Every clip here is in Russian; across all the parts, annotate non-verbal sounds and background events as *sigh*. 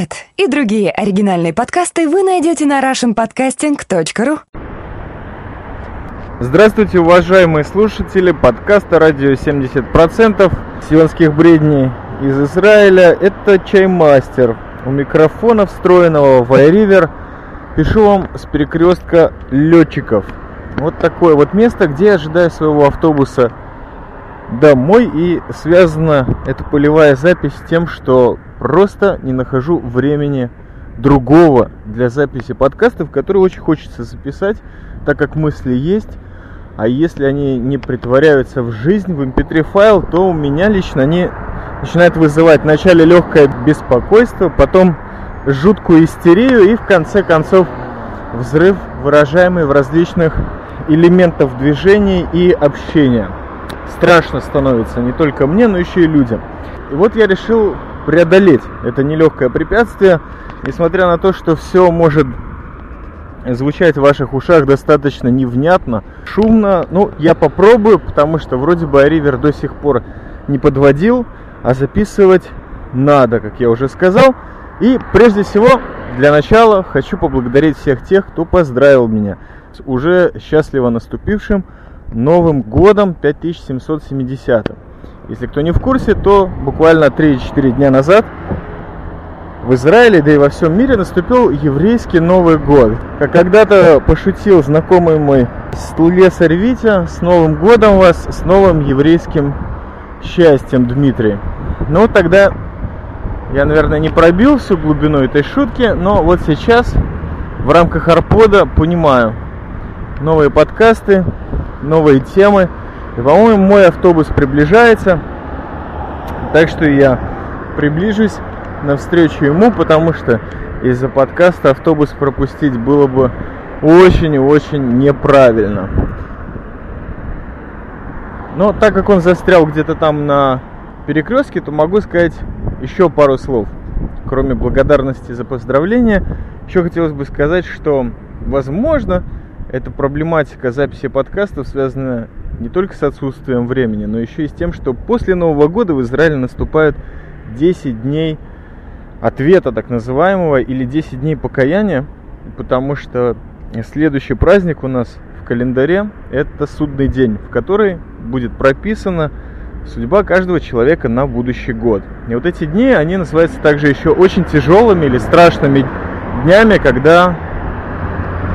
Этот и другие оригинальные подкасты вы найдете на russianpodcasting.ru Здравствуйте, уважаемые слушатели подкаста «Радио 70%» сионских бредней из Израиля. Это Чаймастер. У микрофона встроенного в iRiver пишу вам с перекрестка летчиков. Вот такое вот место, где я ожидаю своего автобуса домой. И связана эта полевая запись с тем, что просто не нахожу времени другого для записи подкастов, которые очень хочется записать, так как мысли есть. А если они не притворяются в жизнь, в mp3 файл, то у меня лично они начинают вызывать вначале легкое беспокойство, потом жуткую истерию и в конце концов взрыв, выражаемый в различных элементах движения и общения страшно становится не только мне, но еще и людям. И вот я решил преодолеть это нелегкое препятствие, несмотря на то, что все может звучать в ваших ушах достаточно невнятно, шумно. Ну, я попробую, потому что вроде бы Ривер до сих пор не подводил, а записывать надо, как я уже сказал. И прежде всего, для начала хочу поблагодарить всех тех, кто поздравил меня с уже счастливо наступившим Новым годом 5770. Если кто не в курсе, то буквально 3-4 дня назад в Израиле, да и во всем мире наступил еврейский Новый год. Как когда-то пошутил знакомый мой слесарь Витя, с Новым годом вас, с новым еврейским счастьем, Дмитрий. Ну, тогда я, наверное, не пробил всю глубину этой шутки, но вот сейчас в рамках Арпода понимаю новые подкасты, новые темы. И, по-моему, мой автобус приближается. Так что я приближусь навстречу ему, потому что из-за подкаста автобус пропустить было бы очень и очень неправильно. Но так как он застрял где-то там на перекрестке, то могу сказать еще пару слов. Кроме благодарности за поздравления, еще хотелось бы сказать, что, возможно, эта проблематика записи подкастов связана не только с отсутствием времени, но еще и с тем, что после Нового года в Израиле наступают 10 дней ответа так называемого или 10 дней покаяния, потому что следующий праздник у нас в календаре это судный день, в который будет прописана судьба каждого человека на будущий год. И вот эти дни, они называются также еще очень тяжелыми или страшными днями, когда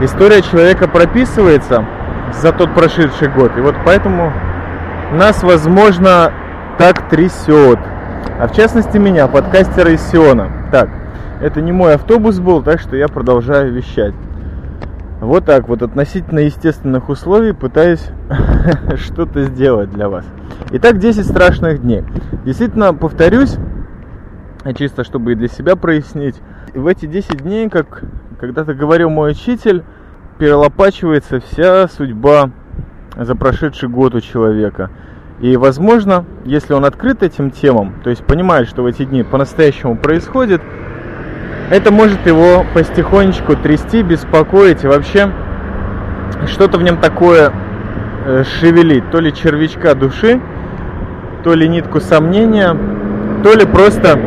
история человека прописывается за тот прошедший год. И вот поэтому нас, возможно, так трясет. А в частности меня, подкастера из Сиона. Так, это не мой автобус был, так что я продолжаю вещать. Вот так вот, относительно естественных условий, пытаюсь *laughs* что-то сделать для вас. Итак, 10 страшных дней. Действительно, повторюсь, чисто чтобы и для себя прояснить, в эти 10 дней, как когда-то говорил мой учитель, перелопачивается вся судьба за прошедший год у человека. И, возможно, если он открыт этим темам, то есть понимает, что в эти дни по-настоящему происходит, это может его потихонечку трясти, беспокоить и вообще что-то в нем такое э, шевелить. То ли червячка души, то ли нитку сомнения, то ли просто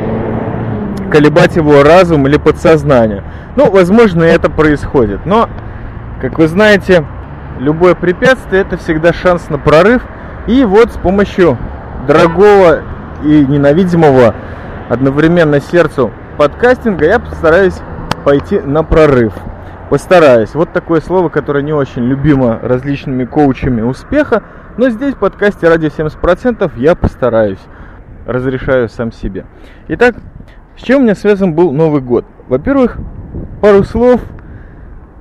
колебать его разум или подсознание. Ну, возможно, это происходит. Но, как вы знаете, любое препятствие это всегда шанс на прорыв. И вот с помощью дорогого и ненавидимого одновременно сердцу подкастинга я постараюсь пойти на прорыв. Постараюсь. Вот такое слово, которое не очень любимо различными коучами успеха. Но здесь в подкасте ради 70% я постараюсь. Разрешаю сам себе. Итак, с чем у меня связан был Новый год? Во-первых, пару слов.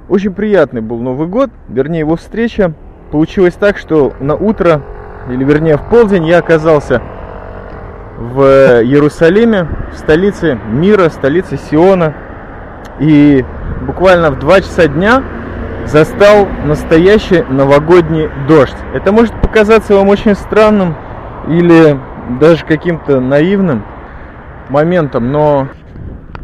Очень приятный был Новый год, вернее его встреча. Получилось так, что на утро, или вернее в полдень, я оказался в Иерусалиме, в столице мира, столице Сиона. И буквально в 2 часа дня застал настоящий новогодний дождь. Это может показаться вам очень странным или даже каким-то наивным моментом, но,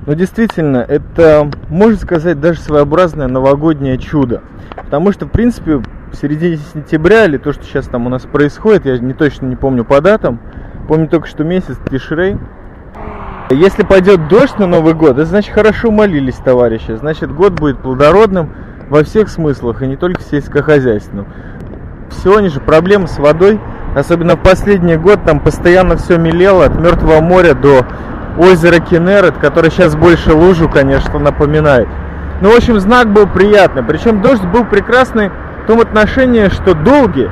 но действительно это, можно сказать, даже своеобразное новогоднее чудо. Потому что, в принципе, в середине сентября или то, что сейчас там у нас происходит, я не точно не помню по датам, помню только, что месяц Тишрей, Если пойдет дождь на Новый год, это значит хорошо молились, товарищи. Значит, год будет плодородным во всех смыслах, и не только сельскохозяйственным. Сегодня же проблемы с водой, особенно в последний год, там постоянно все мелело от Мертвого моря до озера Кенерет, которое сейчас больше лужу, конечно, напоминает. Ну, в общем, знак был приятный. Причем дождь был прекрасный в том отношении, что долгий.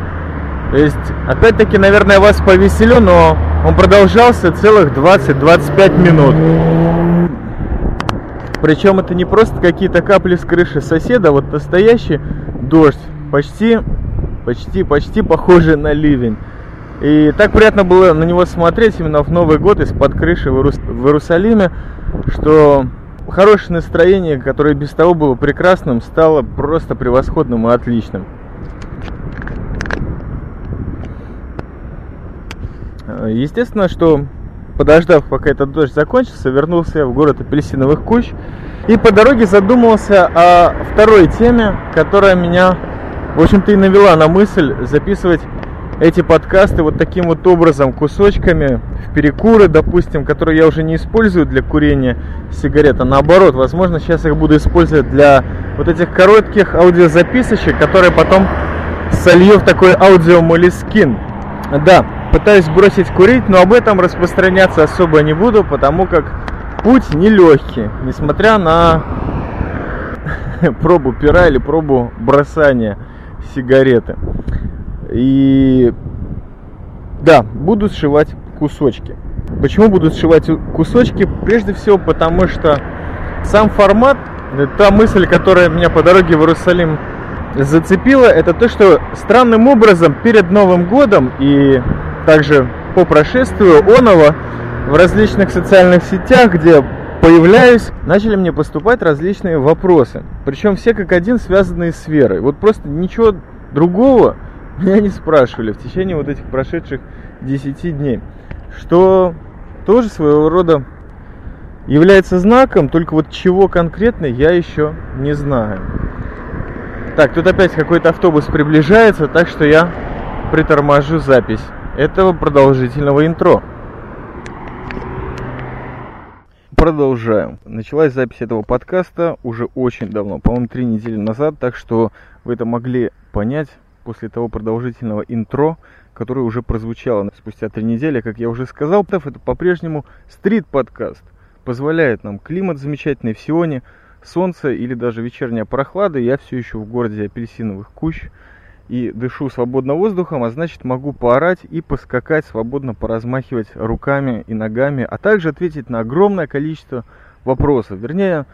То есть, опять-таки, наверное, вас повеселю, но он продолжался целых 20-25 минут. Причем это не просто какие-то капли с крыши соседа, вот настоящий дождь, почти, почти, почти похожий на ливень. И так приятно было на него смотреть именно в Новый год из-под крыши в, Иерус... в Иерусалиме, что хорошее настроение, которое без того было прекрасным, стало просто превосходным и отличным. Естественно, что подождав, пока этот дождь закончился, вернулся в город апельсиновых куч и по дороге задумался о второй теме, которая меня, в общем-то, и навела на мысль записывать эти подкасты вот таким вот образом, кусочками, в перекуры, допустим, которые я уже не использую для курения сигарет, а наоборот, возможно, сейчас их буду использовать для вот этих коротких аудиозаписочек, которые потом солью в такой аудиомолискин. Да, пытаюсь бросить курить, но об этом распространяться особо не буду, потому как путь нелегкий, несмотря на *laughs* пробу пера или пробу бросания сигареты. И да, буду сшивать кусочки. Почему буду сшивать кусочки? Прежде всего потому, что сам формат, та мысль, которая меня по дороге в Иерусалим зацепила, это то, что странным образом перед Новым годом и также по прошествию Онова в различных социальных сетях, где появляюсь, начали мне поступать различные вопросы. Причем все как один связанные с верой. Вот просто ничего другого *laughs* меня не спрашивали в течение вот этих прошедших 10 дней. Что тоже своего рода является знаком, только вот чего конкретно я еще не знаю. Так, тут опять какой-то автобус приближается, так что я приторможу запись этого продолжительного интро. Продолжаем. Началась запись этого подкаста уже очень давно, по-моему, три недели назад, так что вы это могли понять после того продолжительного интро, которое уже прозвучало спустя три недели. Как я уже сказал, это по-прежнему стрит-подкаст. Позволяет нам климат замечательный в Сионе, солнце или даже вечерняя прохлада. Я все еще в городе апельсиновых кущ и дышу свободно воздухом, а значит могу поорать и поскакать, свободно поразмахивать руками и ногами, а также ответить на огромное количество вопросов. Вернее,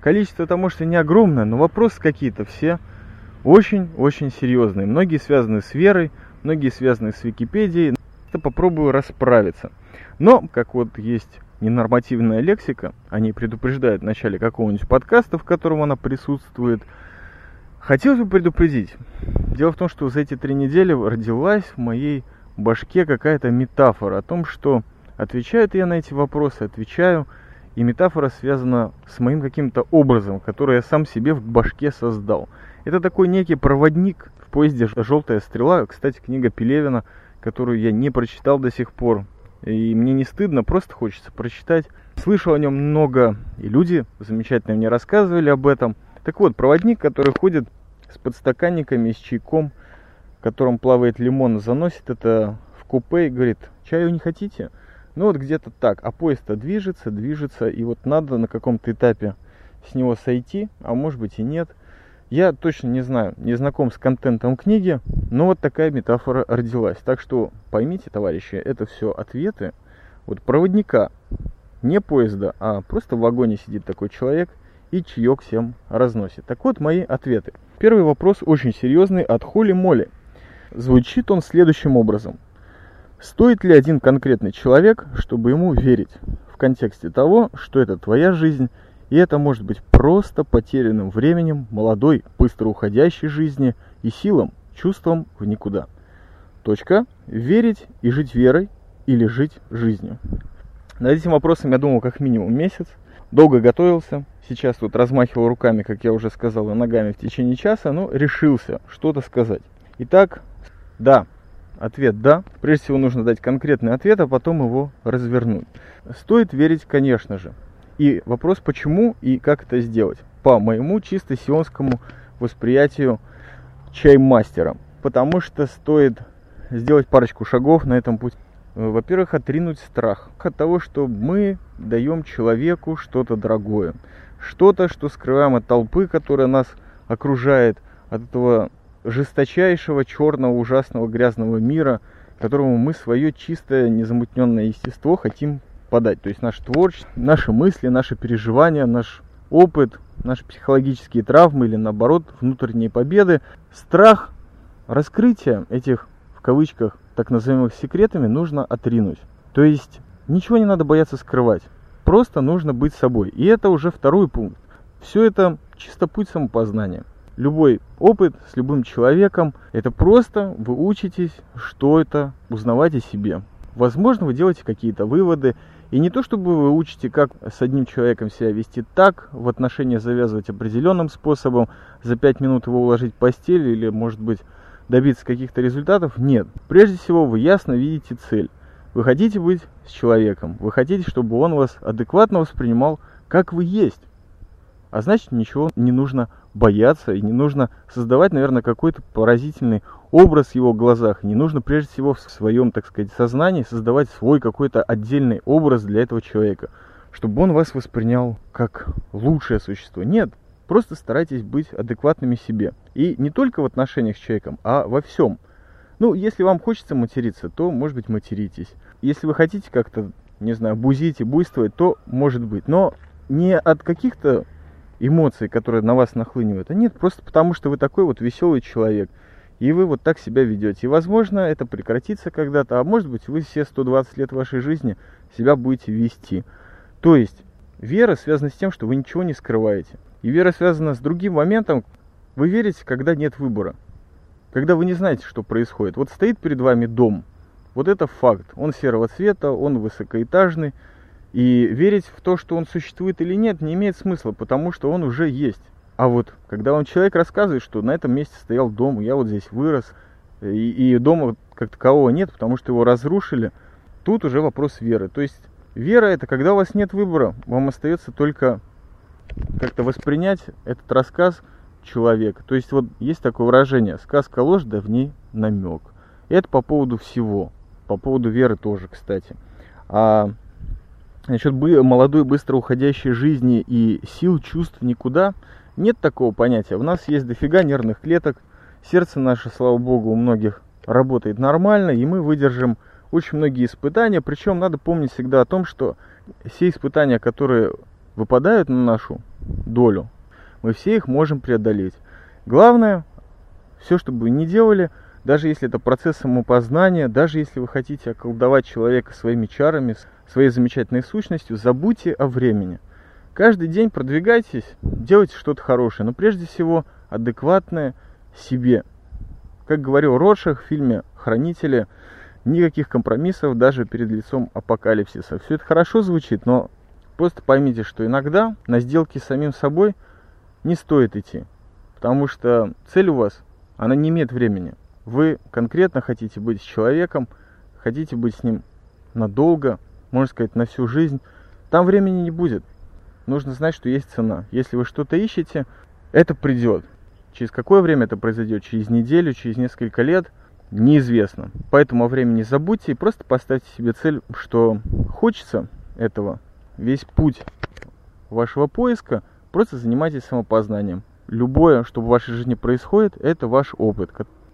количество это может и не огромное, но вопросы какие-то все очень-очень серьезные. Многие связаны с верой, многие связаны с Википедией. Я попробую расправиться. Но, как вот есть ненормативная лексика, они предупреждают в начале какого-нибудь подкаста, в котором она присутствует. Хотелось бы предупредить. Дело в том, что за эти три недели родилась в моей башке какая-то метафора о том, что отвечаю я на эти вопросы, отвечаю, и метафора связана с моим каким-то образом, который я сам себе в башке создал. Это такой некий проводник в поезде «Желтая стрела». Кстати, книга Пелевина, которую я не прочитал до сих пор. И мне не стыдно, просто хочется прочитать. Слышал о нем много, и люди замечательно мне рассказывали об этом. Так вот, проводник, который ходит с подстаканниками, с чайком, в котором плавает лимон, заносит это в купе и говорит, чаю не хотите? Ну вот где-то так. А поезд-то движется, движется, и вот надо на каком-то этапе с него сойти, а может быть и нет – я точно не знаю, не знаком с контентом книги, но вот такая метафора родилась. Так что поймите, товарищи, это все ответы вот проводника, не поезда, а просто в вагоне сидит такой человек и чаек всем разносит. Так вот мои ответы. Первый вопрос очень серьезный от Холи Моли. Звучит он следующим образом. Стоит ли один конкретный человек, чтобы ему верить? В контексте того, что это твоя жизнь, и это может быть просто потерянным временем молодой, быстро уходящей жизни и силам, чувством в никуда. Точка. Верить и жить верой или жить жизнью. Над этим вопросом я думал как минимум месяц. Долго готовился. Сейчас тут размахивал руками, как я уже сказал, и ногами в течение часа, но решился что-то сказать. Итак, да, ответ «да». Прежде всего нужно дать конкретный ответ, а потом его развернуть. Стоит верить, конечно же. И вопрос, почему и как это сделать? По моему чисто сионскому восприятию чаймастера. Потому что стоит сделать парочку шагов на этом пути. Во-первых, отринуть страх от того, что мы даем человеку что-то дорогое. Что-то, что скрываем от толпы, которая нас окружает, от этого жесточайшего, черного, ужасного, грязного мира, которому мы свое чистое, незамутненное естество хотим подать. То есть наше творчество, наши мысли, наши переживания, наш опыт, наши психологические травмы или наоборот внутренние победы. Страх раскрытия этих, в кавычках, так называемых секретами нужно отринуть. То есть ничего не надо бояться скрывать. Просто нужно быть собой. И это уже второй пункт. Все это чисто путь самопознания. Любой опыт с любым человеком, это просто вы учитесь что это, узнавать о себе. Возможно, вы делаете какие-то выводы, и не то, чтобы вы учите, как с одним человеком себя вести так, в отношения завязывать определенным способом, за пять минут его уложить в постель или, может быть, добиться каких-то результатов. Нет. Прежде всего, вы ясно видите цель. Вы хотите быть с человеком. Вы хотите, чтобы он вас адекватно воспринимал, как вы есть. А значит, ничего не нужно бояться и не нужно создавать, наверное, какой-то поразительный образ его глазах. Не нужно прежде всего в своем, так сказать, сознании создавать свой какой-то отдельный образ для этого человека, чтобы он вас воспринял как лучшее существо. Нет, просто старайтесь быть адекватными себе. И не только в отношениях с человеком, а во всем. Ну, если вам хочется материться, то, может быть, материтесь. Если вы хотите как-то, не знаю, бузить и буйствовать, то может быть. Но не от каких-то эмоций, которые на вас нахлынивают, а нет, просто потому что вы такой вот веселый человек. И вы вот так себя ведете. И, возможно, это прекратится когда-то, а может быть, вы все 120 лет вашей жизни себя будете вести. То есть, вера связана с тем, что вы ничего не скрываете. И вера связана с другим моментом. Вы верите, когда нет выбора. Когда вы не знаете, что происходит. Вот стоит перед вами дом. Вот это факт. Он серого цвета, он высокоэтажный. И верить в то, что он существует или нет, не имеет смысла, потому что он уже есть. А вот когда вам человек рассказывает, что на этом месте стоял дом, я вот здесь вырос, и, и дома как такового нет, потому что его разрушили, тут уже вопрос веры. То есть вера это когда у вас нет выбора, вам остается только как-то воспринять этот рассказ человека. То есть вот есть такое выражение, сказка ложь, да в ней намек. Это по поводу всего, по поводу веры тоже, кстати. А насчет молодой, быстро уходящей жизни и сил, чувств никуда – нет такого понятия. У нас есть дофига нервных клеток. Сердце наше, слава богу, у многих работает нормально, и мы выдержим очень многие испытания. Причем надо помнить всегда о том, что все испытания, которые выпадают на нашу долю, мы все их можем преодолеть. Главное, все, что бы вы ни делали, даже если это процесс самопознания, даже если вы хотите околдовать человека своими чарами, своей замечательной сущностью, забудьте о времени. Каждый день продвигайтесь, делайте что-то хорошее, но прежде всего адекватное себе. Как говорил Ротшах в фильме «Хранители», никаких компромиссов даже перед лицом апокалипсиса. Все это хорошо звучит, но просто поймите, что иногда на сделки с самим собой не стоит идти. Потому что цель у вас, она не имеет времени. Вы конкретно хотите быть с человеком, хотите быть с ним надолго, можно сказать, на всю жизнь. Там времени не будет нужно знать, что есть цена. Если вы что-то ищете, это придет. Через какое время это произойдет? Через неделю, через несколько лет? Неизвестно. Поэтому о времени забудьте и просто поставьте себе цель, что хочется этого. Весь путь вашего поиска просто занимайтесь самопознанием. Любое, что в вашей жизни происходит, это ваш опыт,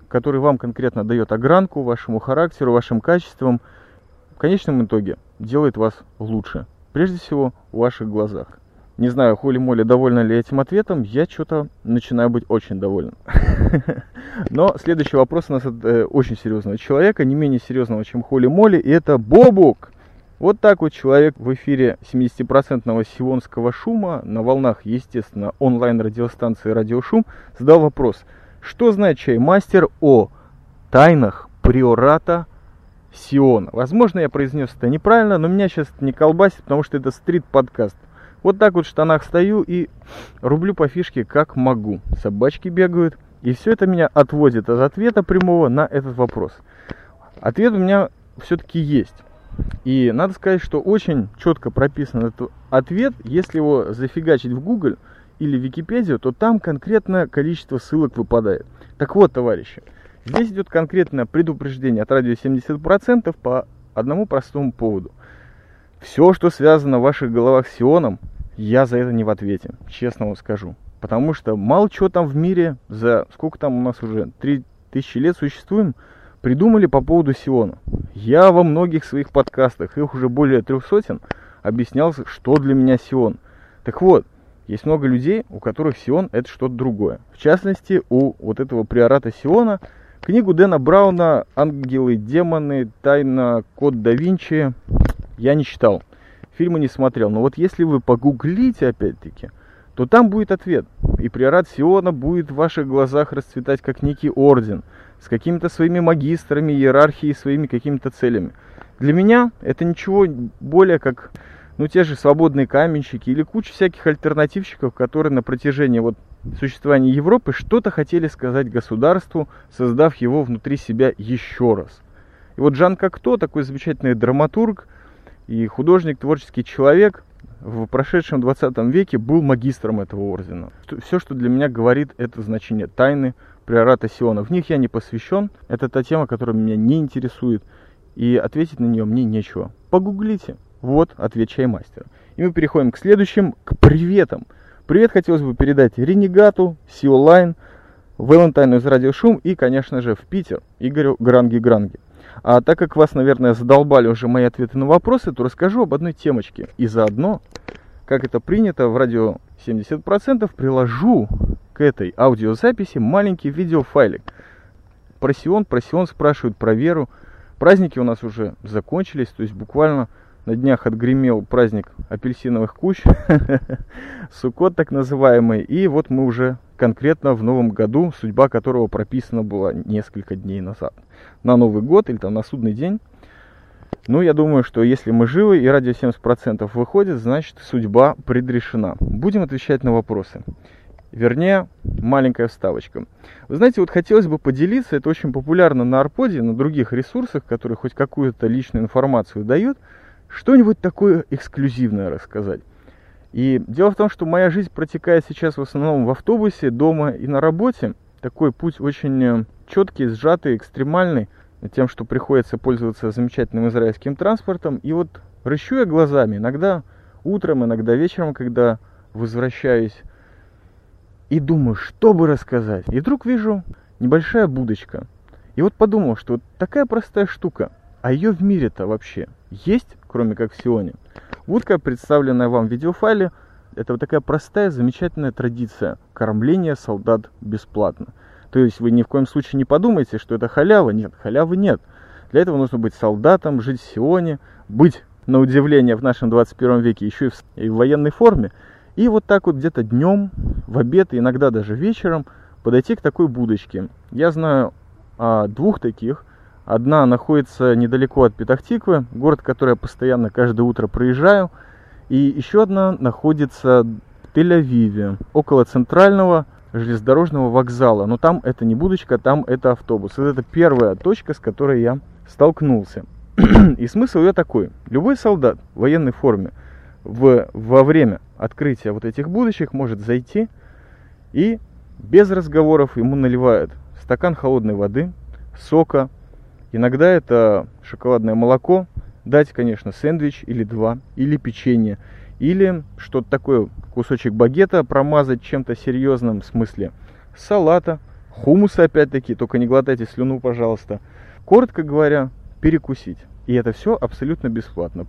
который вам конкретно дает огранку вашему характеру, вашим качествам. В конечном итоге делает вас лучше. Прежде всего, в ваших глазах. Не знаю, Холи Моли довольна ли этим ответом, я что-то начинаю быть очень доволен. *laughs* Но следующий вопрос у нас от э, очень серьезного человека, не менее серьезного, чем Холи Моли, и это Бобук. Вот так вот человек в эфире 70% сионского шума на волнах, естественно, онлайн-радиостанции «Радиошум» задал вопрос, что знает чаймастер о тайнах приората Сиона? Возможно, я произнес это неправильно, но меня сейчас не колбасит, потому что это стрит-подкаст. Вот так вот в штанах стою и рублю по фишке как могу. Собачки бегают. И все это меня отводит от ответа прямого на этот вопрос. Ответ у меня все-таки есть. И надо сказать, что очень четко прописан этот ответ. Если его зафигачить в Google или Википедию, то там конкретное количество ссылок выпадает. Так вот, товарищи, здесь идет конкретное предупреждение от радио 70% по одному простому поводу. Все, что связано в ваших головах с Сионом, я за это не в ответе, честно вам скажу. Потому что мало чего там в мире, за сколько там у нас уже, 3000 лет существуем, придумали по поводу Сиона. Я во многих своих подкастах, их уже более трех сотен, объяснял, что для меня Сион. Так вот, есть много людей, у которых Сион это что-то другое. В частности, у вот этого приората Сиона книгу Дэна Брауна «Ангелы, демоны, тайна, код да Винчи» я не читал. Фильмы не смотрел. Но вот если вы погуглите опять-таки, то там будет ответ. И приорат Сиона будет в ваших глазах расцветать как некий орден – с какими-то своими магистрами, иерархией, своими какими-то целями. Для меня это ничего более как ну, те же свободные каменщики или куча всяких альтернативщиков, которые на протяжении вот существования Европы что-то хотели сказать государству, создав его внутри себя еще раз. И вот Жан Кокто, такой замечательный драматург и художник, творческий человек, в прошедшем 20 веке был магистром этого ордена. Все, что для меня говорит это значение тайны, приората Сиона. В них я не посвящен. Это та тема, которая меня не интересует. И ответить на нее мне нечего. Погуглите. Вот ответ чаймастера. И мы переходим к следующим, к приветам. Привет хотелось бы передать Ренегату, Сиолайн, Валентайну из Радиошум и, конечно же, в Питер, Игорю Гранги-Гранги. А так как вас, наверное, задолбали уже мои ответы на вопросы, то расскажу об одной темочке. И заодно, как это принято в радио 70%, приложу к этой аудиозаписи маленький видеофайлик. Про Сион, спрашивают, про веру. Праздники у нас уже закончились, то есть буквально на днях отгремел праздник апельсиновых куч, *laughs* Сукот так называемый, и вот мы уже конкретно в новом году, судьба которого прописана была несколько дней назад. На Новый год или там на судный день. Ну, я думаю, что если мы живы и радио 70% выходит, значит судьба предрешена. Будем отвечать на вопросы. Вернее, маленькая вставочка. Вы знаете, вот хотелось бы поделиться, это очень популярно на Арподе, на других ресурсах, которые хоть какую-то личную информацию дают, что-нибудь такое эксклюзивное рассказать. И дело в том, что моя жизнь протекает сейчас в основном в автобусе, дома и на работе. Такой путь очень э, четкий, сжатый, экстремальный, тем, что приходится пользоваться замечательным израильским транспортом. И вот рыщу я глазами, иногда утром, иногда вечером, когда возвращаюсь и думаю, что бы рассказать. И вдруг вижу небольшая будочка. И вот подумал, что вот такая простая штука, а ее в мире-то вообще есть, кроме как в Сионе. Будка, представленная вам в видеофайле, это вот такая простая, замечательная традиция кормления солдат бесплатно. То есть вы ни в коем случае не подумайте, что это халява. Нет, халявы нет. Для этого нужно быть солдатом, жить в Сионе, быть, на удивление, в нашем 21 веке еще и в, и в военной форме. И вот так вот где-то днем, в обед, иногда даже вечером подойти к такой будочке. Я знаю о двух таких. Одна находится недалеко от Петахтиквы, город, который я постоянно каждое утро проезжаю. И еще одна находится в Тель-Авиве, около центрального железнодорожного вокзала. Но там это не будочка, там это автобус. Это первая точка, с которой я столкнулся. *clears throat* И смысл ее такой. Любой солдат в военной форме в, во время открытия вот этих будочек может зайти и без разговоров ему наливают стакан холодной воды, сока, иногда это шоколадное молоко, дать, конечно, сэндвич или два, или печенье, или что-то такое, кусочек багета промазать чем-то серьезным, в смысле салата, хумуса опять-таки, только не глотайте слюну, пожалуйста. Коротко говоря, перекусить. И это все абсолютно бесплатно.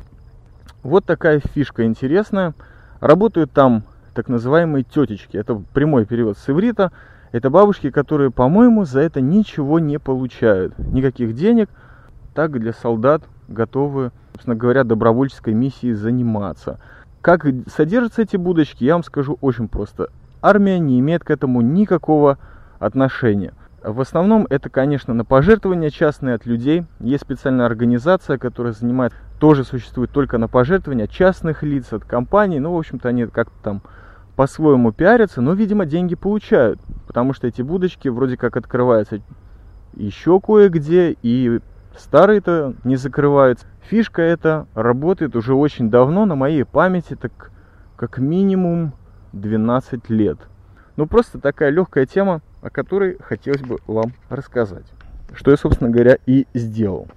Вот такая фишка интересная. Работают там так называемые тетечки. Это прямой перевод с иврита. Это бабушки, которые, по-моему, за это ничего не получают. Никаких денег. Так для солдат готовы, собственно говоря, добровольческой миссией заниматься. Как содержатся эти будочки, я вам скажу очень просто. Армия не имеет к этому никакого отношения. В основном это, конечно, на пожертвования частные от людей. Есть специальная организация, которая занимает, тоже существует только на пожертвования частных лиц от компаний. Ну, в общем-то, они как-то там по-своему пиарятся, но, видимо, деньги получают. Потому что эти будочки вроде как открываются еще кое-где, и старые-то не закрываются. Фишка эта работает уже очень давно, на моей памяти, так как минимум 12 лет. Ну, просто такая легкая тема, о которой хотелось бы вам рассказать. Что я, собственно говоря, и сделал.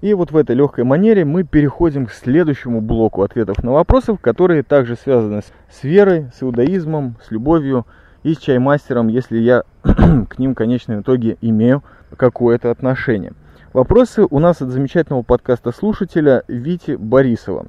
И вот в этой легкой манере мы переходим к следующему блоку ответов на вопросы, которые также связаны с верой, с иудаизмом, с любовью и с чаймастером, если я *clears throat* к ним в конечном итоге имею какое-то отношение. Вопросы у нас от замечательного подкаста слушателя Вити Борисова.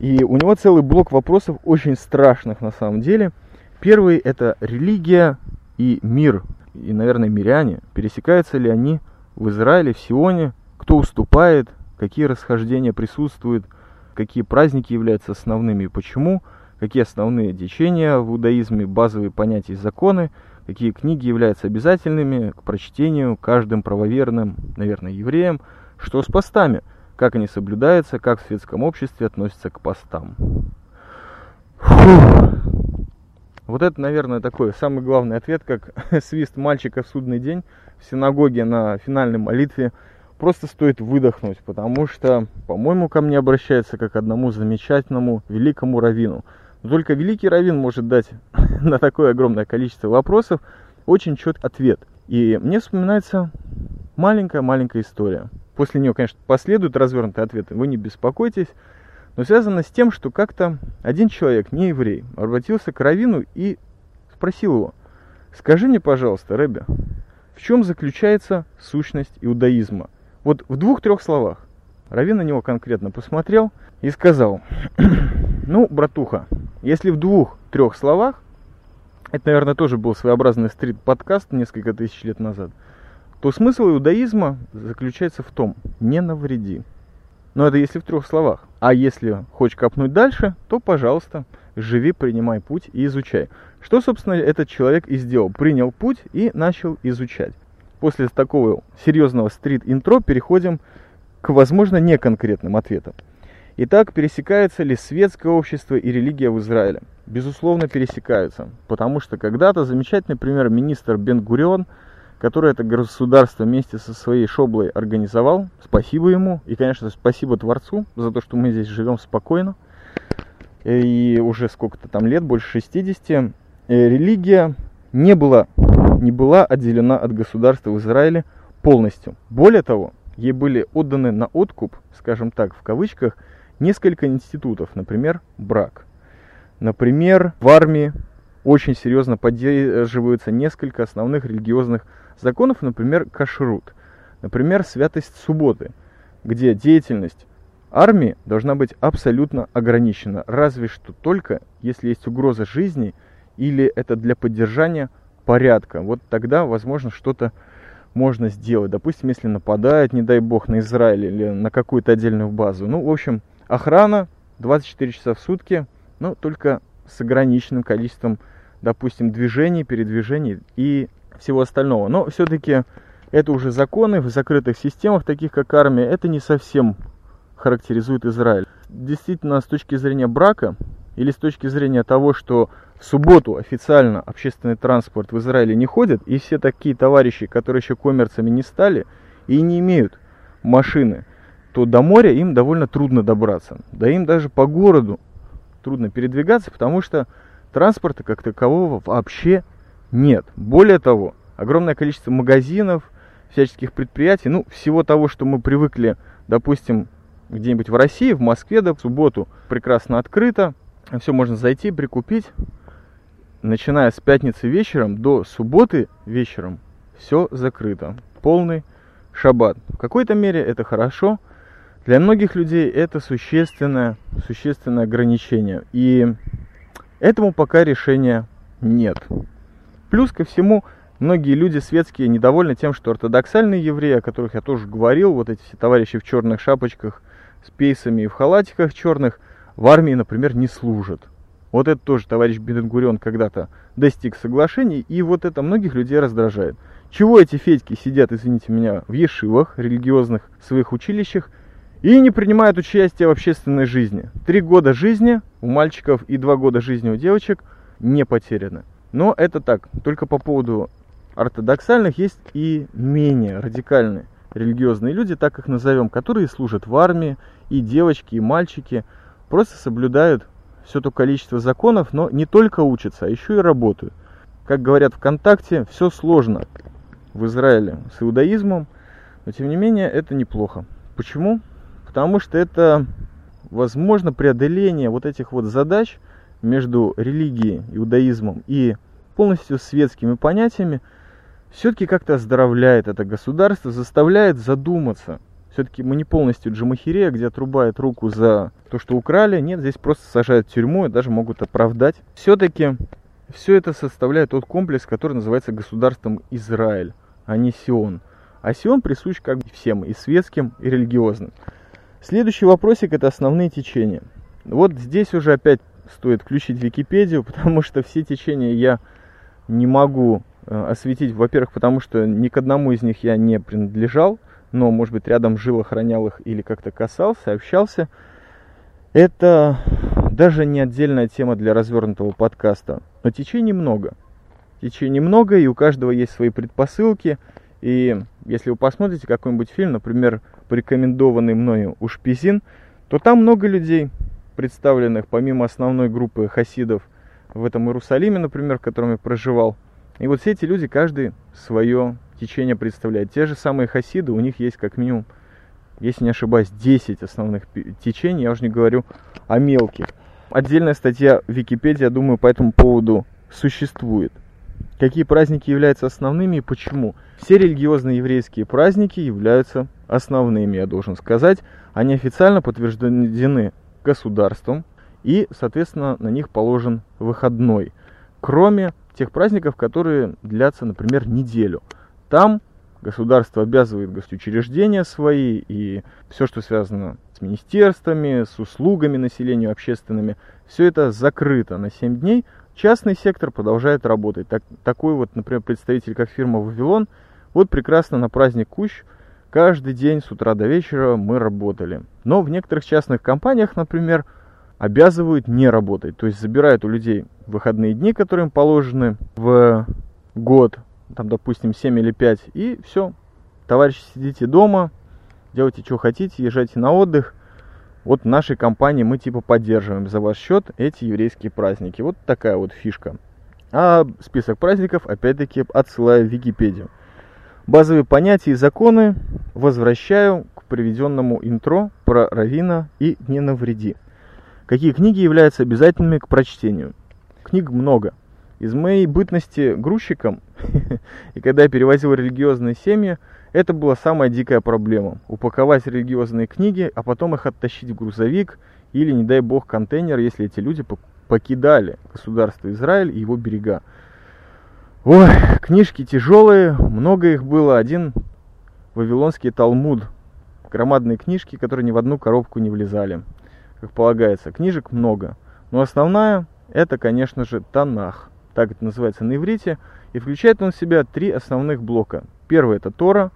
И у него целый блок вопросов очень страшных на самом деле. Первый это религия и мир. И, наверное, миряне. Пересекаются ли они в Израиле, в Сионе, кто уступает, какие расхождения присутствуют, какие праздники являются основными и почему, какие основные течения в иудаизме, базовые понятия и законы, какие книги являются обязательными к прочтению каждым правоверным, наверное, евреям, что с постами, как они соблюдаются, как в светском обществе относятся к постам. Фух. Вот это, наверное, такой самый главный ответ, как *laughs* свист мальчика в судный день в синагоге на финальной молитве – просто стоит выдохнуть, потому что, по-моему, ко мне обращается как одному замечательному великому раввину. Но только великий раввин может дать *laughs* на такое огромное количество вопросов очень четкий ответ. И мне вспоминается маленькая-маленькая история. После нее, конечно, последуют развернутые ответы, вы не беспокойтесь. Но связано с тем, что как-то один человек, не еврей, обратился к Равину и спросил его, скажи мне, пожалуйста, Рэбби, в чем заключается сущность иудаизма? Вот в двух-трех словах. Равин на него конкретно посмотрел и сказал, *clears throat* ну, братуха, если в двух-трех словах, это, наверное, тоже был своеобразный стрит-подкаст несколько тысяч лет назад, то смысл иудаизма заключается в том, не навреди. Но это если в трех словах. А если хочешь копнуть дальше, то, пожалуйста, живи, принимай путь и изучай. Что, собственно, этот человек и сделал. Принял путь и начал изучать после такого серьезного стрит-интро переходим к, возможно, неконкретным ответам. Итак, пересекаются ли светское общество и религия в Израиле? Безусловно, пересекаются, потому что когда-то замечательный пример министр Бен-Гурион, который это государство вместе со своей шоблой организовал, спасибо ему, и, конечно, спасибо Творцу за то, что мы здесь живем спокойно, и уже сколько-то там лет, больше 60, э, религия не была не была отделена от государства в Израиле полностью. Более того, ей были отданы на откуп, скажем так, в кавычках, несколько институтов, например, брак. Например, в армии очень серьезно поддерживаются несколько основных религиозных законов, например, кашрут, например, святость субботы, где деятельность армии должна быть абсолютно ограничена, разве что только если есть угроза жизни или это для поддержания порядка. Вот тогда, возможно, что-то можно сделать. Допустим, если нападают, не дай бог, на Израиль или на какую-то отдельную базу. Ну, в общем, охрана 24 часа в сутки, но только с ограниченным количеством, допустим, движений, передвижений и всего остального. Но все-таки это уже законы в закрытых системах, таких как армия, это не совсем характеризует Израиль. Действительно, с точки зрения брака или с точки зрения того, что в субботу официально общественный транспорт в Израиле не ходит, и все такие товарищи, которые еще коммерцами не стали и не имеют машины, то до моря им довольно трудно добраться. Да им даже по городу трудно передвигаться, потому что транспорта как такового вообще нет. Более того, огромное количество магазинов, всяческих предприятий, ну, всего того, что мы привыкли, допустим, где-нибудь в России, в Москве, да, в субботу прекрасно открыто, все можно зайти, прикупить, начиная с пятницы вечером до субботы вечером все закрыто. Полный шаббат. В какой-то мере это хорошо. Для многих людей это существенное, существенное ограничение. И этому пока решения нет. Плюс ко всему, многие люди светские недовольны тем, что ортодоксальные евреи, о которых я тоже говорил, вот эти все товарищи в черных шапочках с пейсами и в халатиках черных, в армии, например, не служат. Вот это тоже товарищ Бенгурион когда-то достиг соглашений, и вот это многих людей раздражает. Чего эти федьки сидят, извините меня, в ешивах, религиозных своих училищах, и не принимают участие в общественной жизни. Три года жизни у мальчиков и два года жизни у девочек не потеряны. Но это так, только по поводу ортодоксальных есть и менее радикальные религиозные люди, так их назовем, которые служат в армии, и девочки, и мальчики, просто соблюдают все то количество законов, но не только учатся, а еще и работают. Как говорят ВКонтакте, все сложно в Израиле с иудаизмом, но тем не менее это неплохо. Почему? Потому что это возможно преодоление вот этих вот задач между религией, иудаизмом и полностью светскими понятиями, все-таки как-то оздоровляет это государство, заставляет задуматься. Все-таки мы не полностью джамахирея, где отрубают руку за то, что украли. Нет, здесь просто сажают в тюрьму и даже могут оправдать. Все-таки все это составляет тот комплекс, который называется государством Израиль, а не Сион. А Сион присущ как бы всем, и светским, и религиозным. Следующий вопросик – это основные течения. Вот здесь уже опять стоит включить Википедию, *laughs* потому что все течения я не могу э, осветить, во-первых, потому что ни к одному из них я не принадлежал, но, может быть, рядом жил, охранял их или как-то касался, общался. Это даже не отдельная тема для развернутого подкаста, но течений много. Течений много, и у каждого есть свои предпосылки. И если вы посмотрите какой-нибудь фильм, например, порекомендованный мною Ушпизин, то там много людей, представленных помимо основной группы хасидов в этом Иерусалиме, например, в котором я проживал. И вот все эти люди, каждый свое течение представляет. Те же самые хасиды, у них есть как минимум, если не ошибаюсь, 10 основных течений, я уже не говорю о мелких. Отдельная статья в Википедии, я думаю, по этому поводу существует. Какие праздники являются основными и почему? Все религиозные еврейские праздники являются основными, я должен сказать. Они официально подтверждены государством и, соответственно, на них положен выходной. Кроме тех праздников, которые длятся, например, неделю. Там государство обязывает госучреждения свои и все, что связано с министерствами, с услугами населению общественными, все это закрыто на 7 дней. Частный сектор продолжает работать. Так, такой вот, например, представитель, как фирма «Вавилон», вот прекрасно на праздник Кущ каждый день с утра до вечера мы работали. Но в некоторых частных компаниях, например, обязывают не работать. То есть забирают у людей выходные дни, которые им положены в год, там, допустим, 7 или 5, и все. Товарищи, сидите дома, делайте, что хотите, езжайте на отдых. Вот в нашей компании мы типа поддерживаем за ваш счет эти еврейские праздники. Вот такая вот фишка. А список праздников, опять-таки, отсылаю в Википедию. Базовые понятия и законы возвращаю к приведенному интро про Равина и «Не навреди». Какие книги являются обязательными к прочтению? Книг много – из моей бытности грузчиком, *laughs* и когда я перевозил религиозные семьи, это была самая дикая проблема. Упаковать религиозные книги, а потом их оттащить в грузовик или, не дай бог, контейнер, если эти люди покидали государство Израиль и его берега. Ой, книжки тяжелые, много их было. Один Вавилонский Талмуд. Громадные книжки, которые ни в одну коробку не влезали, как полагается. Книжек много. Но основная, это, конечно же, Танах так это называется на иврите, и включает он в себя три основных блока. Первый это Тора,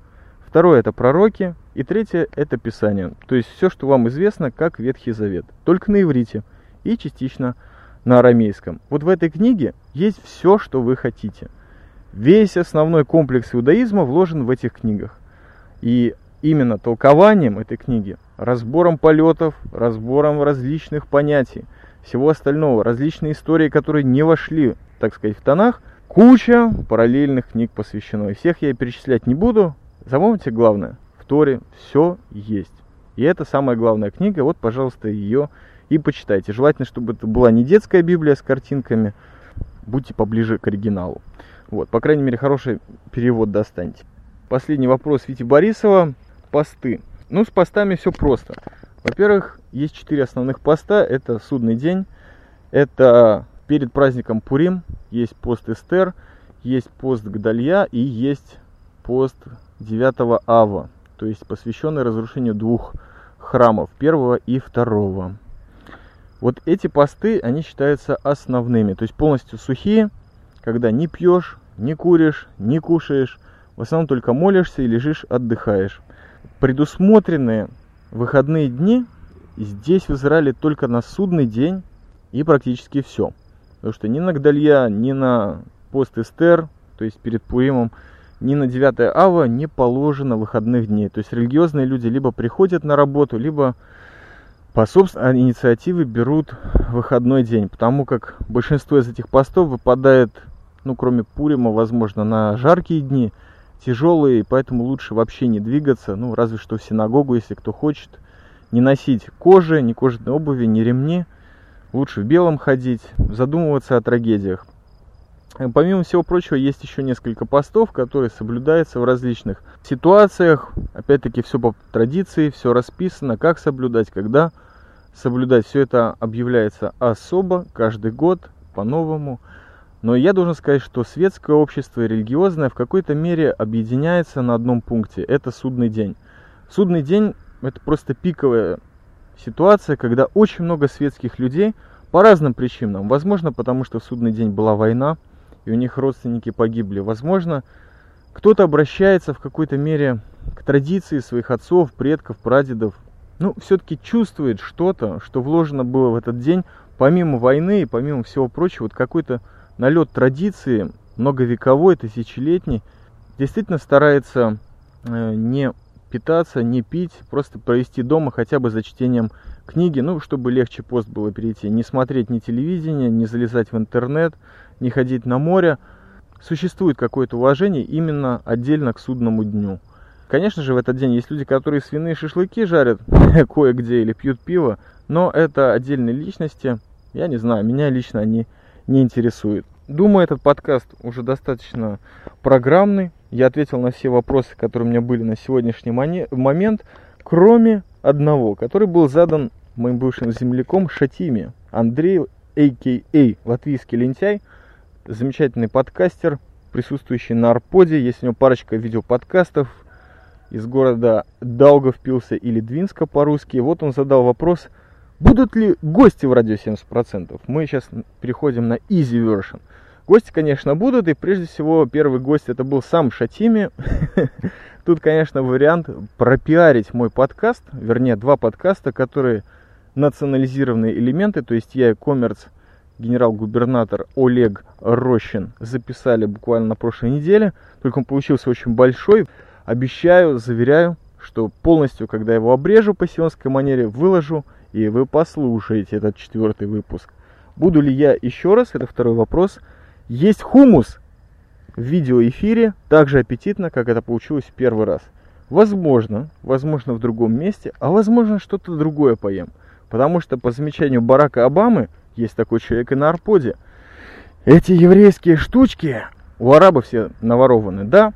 второй это пророки, и третье это Писание. То есть все, что вам известно, как Ветхий Завет, только на иврите и частично на арамейском. Вот в этой книге есть все, что вы хотите. Весь основной комплекс иудаизма вложен в этих книгах. И именно толкованием этой книги, разбором полетов, разбором различных понятий, всего остального, различные истории, которые не вошли так сказать, в тонах. Куча параллельных книг посвящено. И всех я перечислять не буду. Запомните главное, в Торе все есть. И это самая главная книга. Вот, пожалуйста, ее и почитайте. Желательно, чтобы это была не детская Библия с картинками. Будьте поближе к оригиналу. Вот, по крайней мере, хороший перевод достаньте. Последний вопрос Вити Борисова. Посты. Ну, с постами все просто. Во-первых, есть четыре основных поста. Это судный день, это перед праздником Пурим есть пост Эстер, есть пост Гдалья и есть пост 9 Ава, то есть посвященный разрушению двух храмов, первого и второго. Вот эти посты, они считаются основными, то есть полностью сухие, когда не пьешь, не куришь, не кушаешь, в основном только молишься и лежишь, отдыхаешь. Предусмотренные выходные дни здесь в Израиле только на судный день и практически все. Потому что ни на Гдалья, ни на пост Эстер, то есть перед Пуримом, ни на 9 ава не положено выходных дней. То есть религиозные люди либо приходят на работу, либо по собственной инициативе берут выходной день, потому как большинство из этих постов выпадает, ну, кроме Пурима, возможно, на жаркие дни, тяжелые, поэтому лучше вообще не двигаться, ну, разве что в синагогу, если кто хочет, не носить кожи, ни кожаной обуви, ни ремни, лучше в белом ходить, задумываться о трагедиях. Помимо всего прочего, есть еще несколько постов, которые соблюдаются в различных ситуациях. Опять-таки, все по традиции, все расписано, как соблюдать, когда соблюдать. Все это объявляется особо, каждый год, по-новому. Но я должен сказать, что светское общество и религиозное в какой-то мере объединяется на одном пункте. Это судный день. Судный день – это просто пиковая ситуация, когда очень много светских людей по разным причинам. Возможно, потому что в судный день была война – и у них родственники погибли. Возможно, кто-то обращается в какой-то мере к традиции своих отцов, предков, прадедов. Ну, все-таки чувствует что-то, что вложено было в этот день, помимо войны и помимо всего прочего, вот какой-то налет традиции, многовековой, тысячелетний, действительно старается э, не питаться, не пить, просто провести дома хотя бы за чтением книги, ну, чтобы легче пост было перейти, не смотреть ни телевидение, не залезать в интернет, не ходить на море. Существует какое-то уважение именно отдельно к судному дню. Конечно же, в этот день есть люди, которые свиные шашлыки жарят *laughs* кое-где или пьют пиво, но это отдельные личности. Я не знаю, меня лично они не интересуют. Думаю, этот подкаст уже достаточно программный. Я ответил на все вопросы, которые у меня были на сегодняшний момент, кроме одного, который был задан моим бывшим земляком Шатиме. Андрей, а.к.а. Латвийский лентяй, замечательный подкастер, присутствующий на Арподе. Есть у него парочка видеоподкастов из города Даугавпилса или Двинска по-русски. Вот он задал вопрос, будут ли гости в радио 70%? Мы сейчас переходим на easy version. Гости, конечно, будут, и прежде всего первый гость это был сам Шатими. *laughs* Тут, конечно, вариант пропиарить мой подкаст, вернее, два подкаста, которые национализированные элементы, то есть я и коммерц генерал-губернатор Олег Рощин записали буквально на прошлой неделе, только он получился очень большой. Обещаю, заверяю, что полностью, когда его обрежу по сионской манере, выложу, и вы послушаете этот четвертый выпуск. Буду ли я еще раз, это второй вопрос, есть хумус в видеоэфире так же аппетитно, как это получилось в первый раз. Возможно, возможно в другом месте, а возможно что-то другое поем. Потому что по замечанию Барака Обамы, есть такой человек и на Арподе, эти еврейские штучки у арабов все наворованы, да,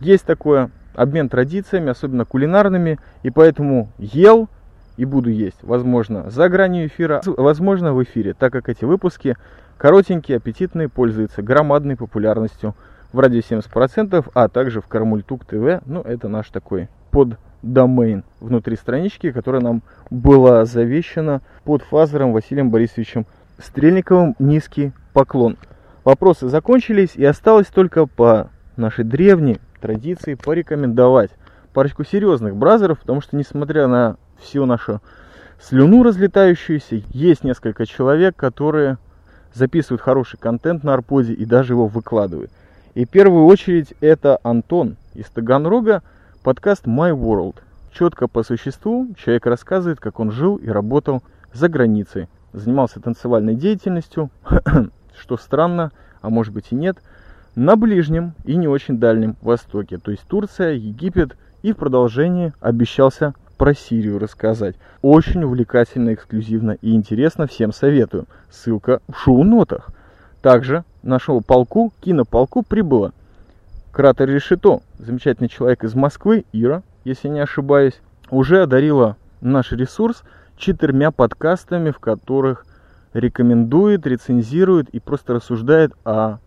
есть такое, обмен традициями, особенно кулинарными, и поэтому ел и буду есть, возможно, за гранью эфира, возможно, в эфире, так как эти выпуски Коротенькие, аппетитные, пользуются громадной популярностью в радио 70%, а также в Кармультук ТВ. Ну, это наш такой поддомейн внутри странички, которая нам была завещана под фазером Василием Борисовичем Стрельниковым. Низкий поклон. Вопросы закончились, и осталось только по нашей древней традиции порекомендовать парочку серьезных бразеров, потому что, несмотря на всю нашу слюну разлетающуюся, есть несколько человек, которые записывают хороший контент на Арподе и даже его выкладывают. И в первую очередь это Антон из Таганрога, подкаст My World. Четко по существу человек рассказывает, как он жил и работал за границей. Занимался танцевальной деятельностью, *clears throat* что странно, а может быть и нет, на Ближнем и не очень Дальнем Востоке, то есть Турция, Египет, и в продолжении обещался про Сирию рассказать. Очень увлекательно, эксклюзивно и интересно, всем советую. Ссылка в шоу-нотах. Также нашего полку, кинополку прибыло кратер Решето, замечательный человек из Москвы, Ира, если не ошибаюсь, уже одарила наш ресурс четырьмя подкастами, в которых рекомендует, рецензирует и просто рассуждает о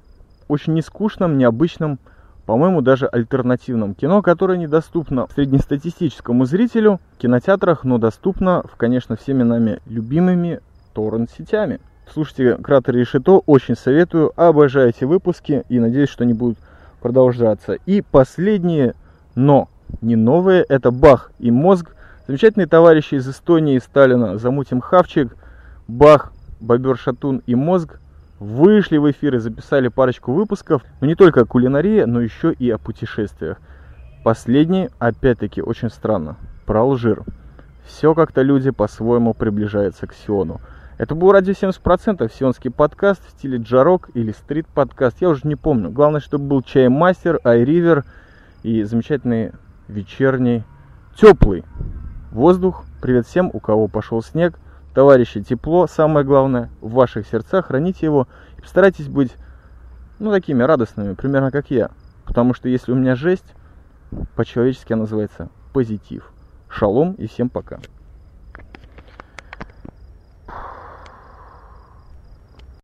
очень нескучном, необычном по-моему, даже альтернативном кино, которое недоступно среднестатистическому зрителю в кинотеатрах, но доступно, в, конечно, всеми нами любимыми торрент-сетями. Слушайте «Кратер Решето», очень советую, обожаю эти выпуски и надеюсь, что они будут продолжаться. И последние, но не новые, это «Бах» и «Мозг». Замечательные товарищи из Эстонии и Сталина «Замутим хавчик», «Бах», «Бобер Шатун» и «Мозг» вышли в эфир и записали парочку выпусков, но не только о кулинарии, но еще и о путешествиях. Последний, опять-таки, очень странно, про Алжир. Все как-то люди по-своему приближаются к Сиону. Это был радио 70%, сионский подкаст в стиле джарок или стрит-подкаст, я уже не помню. Главное, чтобы был чай-мастер, айривер и замечательный вечерний теплый воздух. Привет всем, у кого пошел снег. Товарищи, тепло, самое главное, в ваших сердцах, храните его и постарайтесь быть, ну, такими радостными, примерно как я. Потому что если у меня жесть, по-человечески она называется позитив. Шалом и всем пока.